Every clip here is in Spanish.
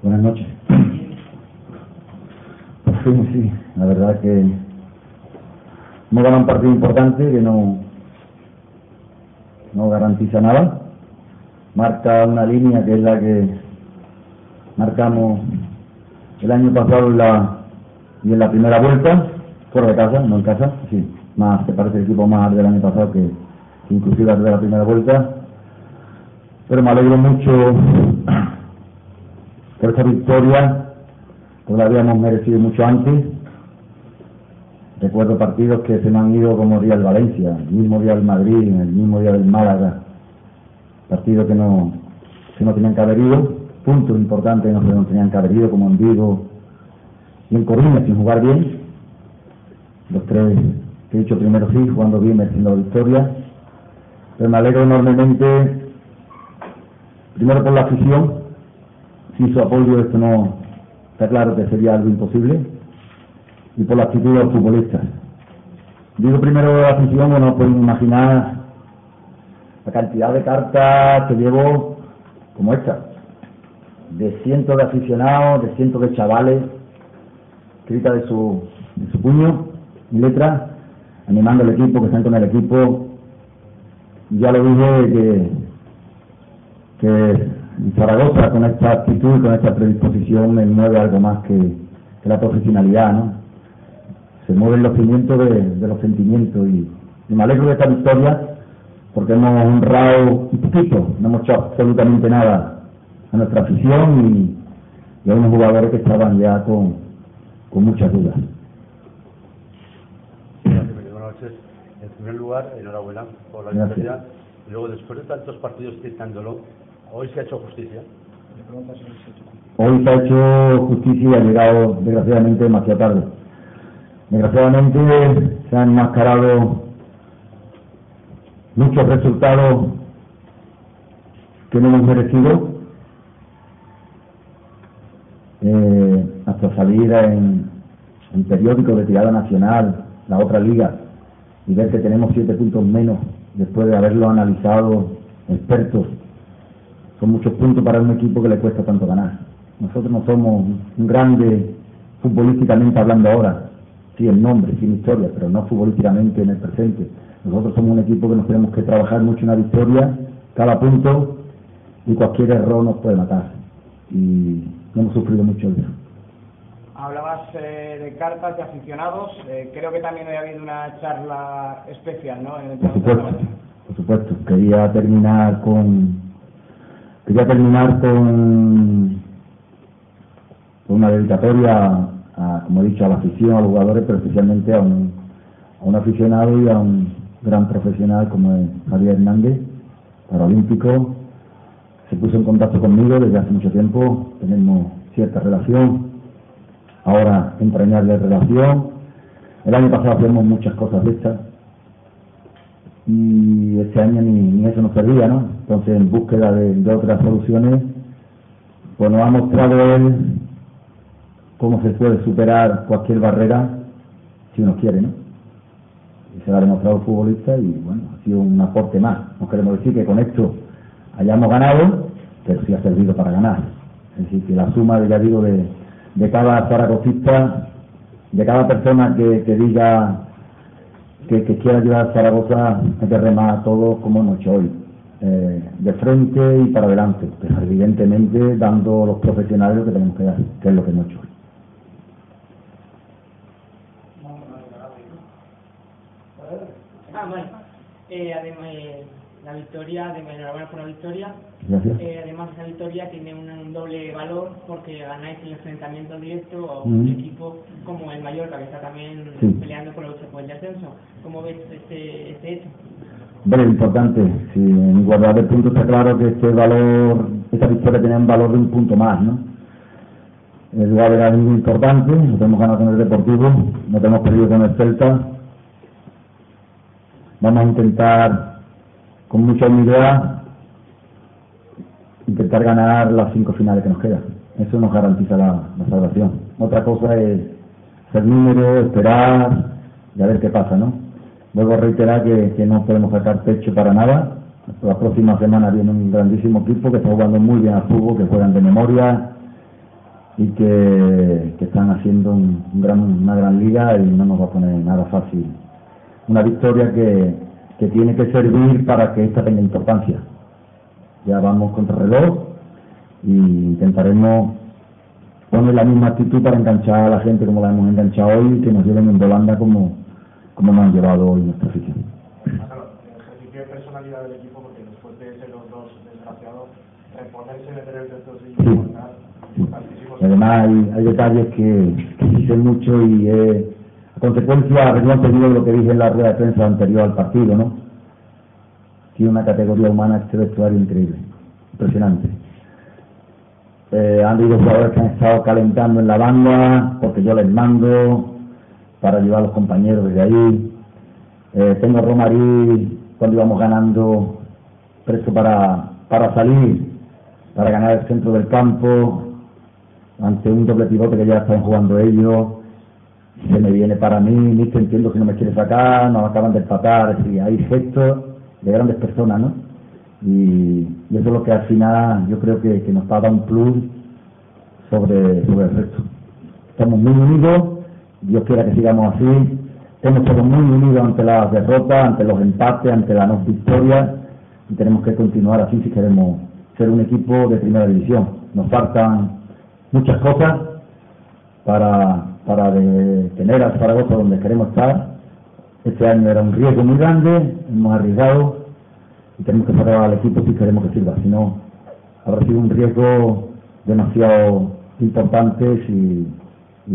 Buenas noches. Por fin, sí, la verdad que hemos ganado un partido importante que no, no garantiza nada. Marca una línea que es la que marcamos el año pasado y en la primera vuelta, fuera de casa, no en casa, sí, más, te parece el equipo más del año pasado que, que inclusive de la primera vuelta. Pero me alegro mucho esa victoria, pues la habíamos merecido mucho antes. Recuerdo partidos que se me han ido como día del Valencia, el mismo día del Madrid, el mismo día del Málaga, partidos que no, que no tenían que haber ido, puntos importantes no, no tenían que haber ido, como en Vigo y en Coruña, sin jugar bien. Los tres que he dicho primero sí, jugando bien, mereciendo la victoria. Pero me alegro enormemente, primero por la afición, sin su apoyo esto no está claro que sería algo imposible y por la actitud de los futbolistas. Digo primero la afición, bueno, pueden imaginar la cantidad de cartas que llevo como esta, de cientos de aficionados, de cientos de chavales, escrita de su, de su puño y letra, animando al equipo, que están con el equipo. Ya lo dije que, que Zaragoza con esta actitud y con esta predisposición me mueve algo más que, que la profesionalidad, ¿no? Se mueven los cimientos de, de los sentimientos y, y, me alegro de esta victoria porque hemos honrado un poquito, no hemos hecho absolutamente nada a nuestra afición y, y a unos jugadores que estaban ya con, con muchas dudas. Buenas noches. En primer lugar, enhorabuena por la victoria. Y luego, después de tantos partidos citándolo, Hoy se ha hecho justicia. Hoy se ha hecho justicia y ha llegado desgraciadamente demasiado tarde. Desgraciadamente se han enmascarado muchos resultados que no hemos merecido eh, hasta salir en, en periódicos de tirada nacional, la otra liga, y ver que tenemos siete puntos menos después de haberlo analizado expertos son muchos puntos para un equipo que le cuesta tanto ganar. Nosotros no somos un grande futbolísticamente hablando ahora, sí en nombre, sin historia, pero no futbolísticamente en el presente. Nosotros somos un equipo que nos tenemos que trabajar mucho en la victoria, cada punto, y cualquier error nos puede matar. Y hemos sufrido mucho eso. Hablabas eh, de cartas de aficionados, eh, creo que también ha habido una charla especial, ¿no? En el por supuesto, por supuesto. Quería terminar con Quería terminar con, una dedicatoria, a, como he dicho, a la afición, a los jugadores, pero especialmente a un, a un aficionado y a un gran profesional como es Javier Hernández, paralímpico. Se puso en contacto conmigo desde hace mucho tiempo, tenemos cierta relación, ahora entrañable relación. El año pasado hacíamos muchas cosas de estas, y este año ni, ni eso nos servía, ¿no? Entonces, en búsqueda de, otras soluciones, pues nos ha mostrado él cómo se puede superar cualquier barrera si uno quiere, ¿no? Y se lo ha demostrado el futbolista y, bueno, ha sido un aporte más. No queremos decir que con esto hayamos ganado, pero sí ha servido para ganar. Es decir, que la suma, ya digo, de, de cada zaragocista, de cada persona que, que diga que, que quiera ayudar a Zaragoza que remar a todos como hecho hoy, eh, de frente y para adelante, pero evidentemente dando los profesionales lo que tenemos que dar, que es lo que hemos hecho hoy. Ah, bueno. Eh, además, eh, la victoria, de enhorabuena por la victoria. Gracias. Eh, además, esa victoria tiene un, doble valor porque ganáis el enfrentamiento directo a un equipo como el Mallorca, que está también peleando por, por el descenso. ¿Cómo ves este, este hecho? Bueno, importante. Si en igualdad de puntos está claro que este valor, esta victoria tiene un valor de un punto más, ¿no? El lugar era muy importante, no tenemos ganado con el Deportivo, no tenemos perdido con el Celta. Vamos a intentar, con mucha humildad, intentar ganar las cinco finales que nos quedan. Eso nos garantiza la, salvación. Otra cosa es ser número, esperar y a ver qué pasa, ¿no? Vuelvo a reiterar que, que no podemos sacar pecho para nada. La próxima semana viene un grandísimo equipo que está jugando muy bien al fútbol, que juegan de memoria, y que, están haciendo un, gran, una gran liga y no nos va a poner nada fácil. Una victoria que, que tiene que servir para que esta tenga importancia. Ya vamos contra reloj y intentaremos poner la misma actitud para enganchar a la gente como la hemos enganchado hoy y que nos lleven en Holanda como, como nos han llevado hoy nuestra afición. ejercicio de personalidad del equipo porque después de ser los dos desgraciados, reponerse, meter el resto sí. Además hay, hay detalles que, que dicen mucho y eh, consecuencia habíamos tenido lo que dije en la rueda de prensa anterior al partido, ¿no? Tiene una categoría humana este vestuario increíble, impresionante. Eh, han habido jugadores que han estado calentando en la banda porque yo les mando para llevar a los compañeros desde ahí. Eh, tengo a Romarí cuando íbamos ganando preso para, para salir, para ganar el centro del campo, ante un doble pivote que ya están jugando ellos, se me viene para mí, ni entiendo que no me quiere sacar, nos acaban de empatar, es hay gestos de grandes personas, ¿no? Y, eso es lo que al final yo creo que, que nos paga un plus sobre, sobre el resto. Estamos muy unidos, Dios quiera que sigamos así, estamos todos muy unidos ante las derrotas, ante los empates, ante las no victorias, y tenemos que continuar así si queremos ser un equipo de primera división. Nos faltan muchas cosas para, para tener a Zaragoza donde queremos estar. Este año era un riesgo muy grande, hemos arriesgado y tenemos que sacar al equipo si queremos que sirva. Si no, habrá sido un riesgo demasiado importante y, y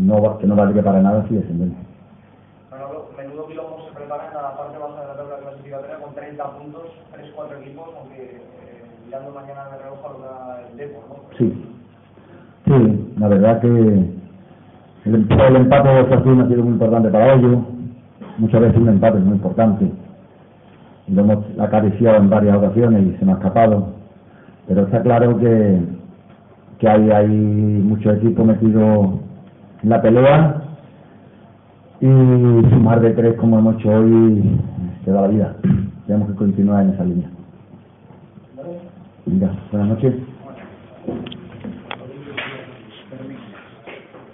no, que no valdría para nada si descendemos. Menudo quilombo se prepara en la parte baja de la tabla clasificatoria con 30 puntos, 3-4 equipos, aunque eh, mirando mañana de reloj a el Depor, ¿no? Sí. Sí, la verdad que el, empate de Osasuna ha sido muy importante para ellos. Muchas veces un empate es muy importante. Lo hemos acariciado en varias ocasiones y se nos ha escapado. Pero está claro que, que hay, hay muchos equipos metidos en la pelea y sumar de tres como hemos hecho hoy te da la vida. Tenemos que continuar en esa línea. buenas noches.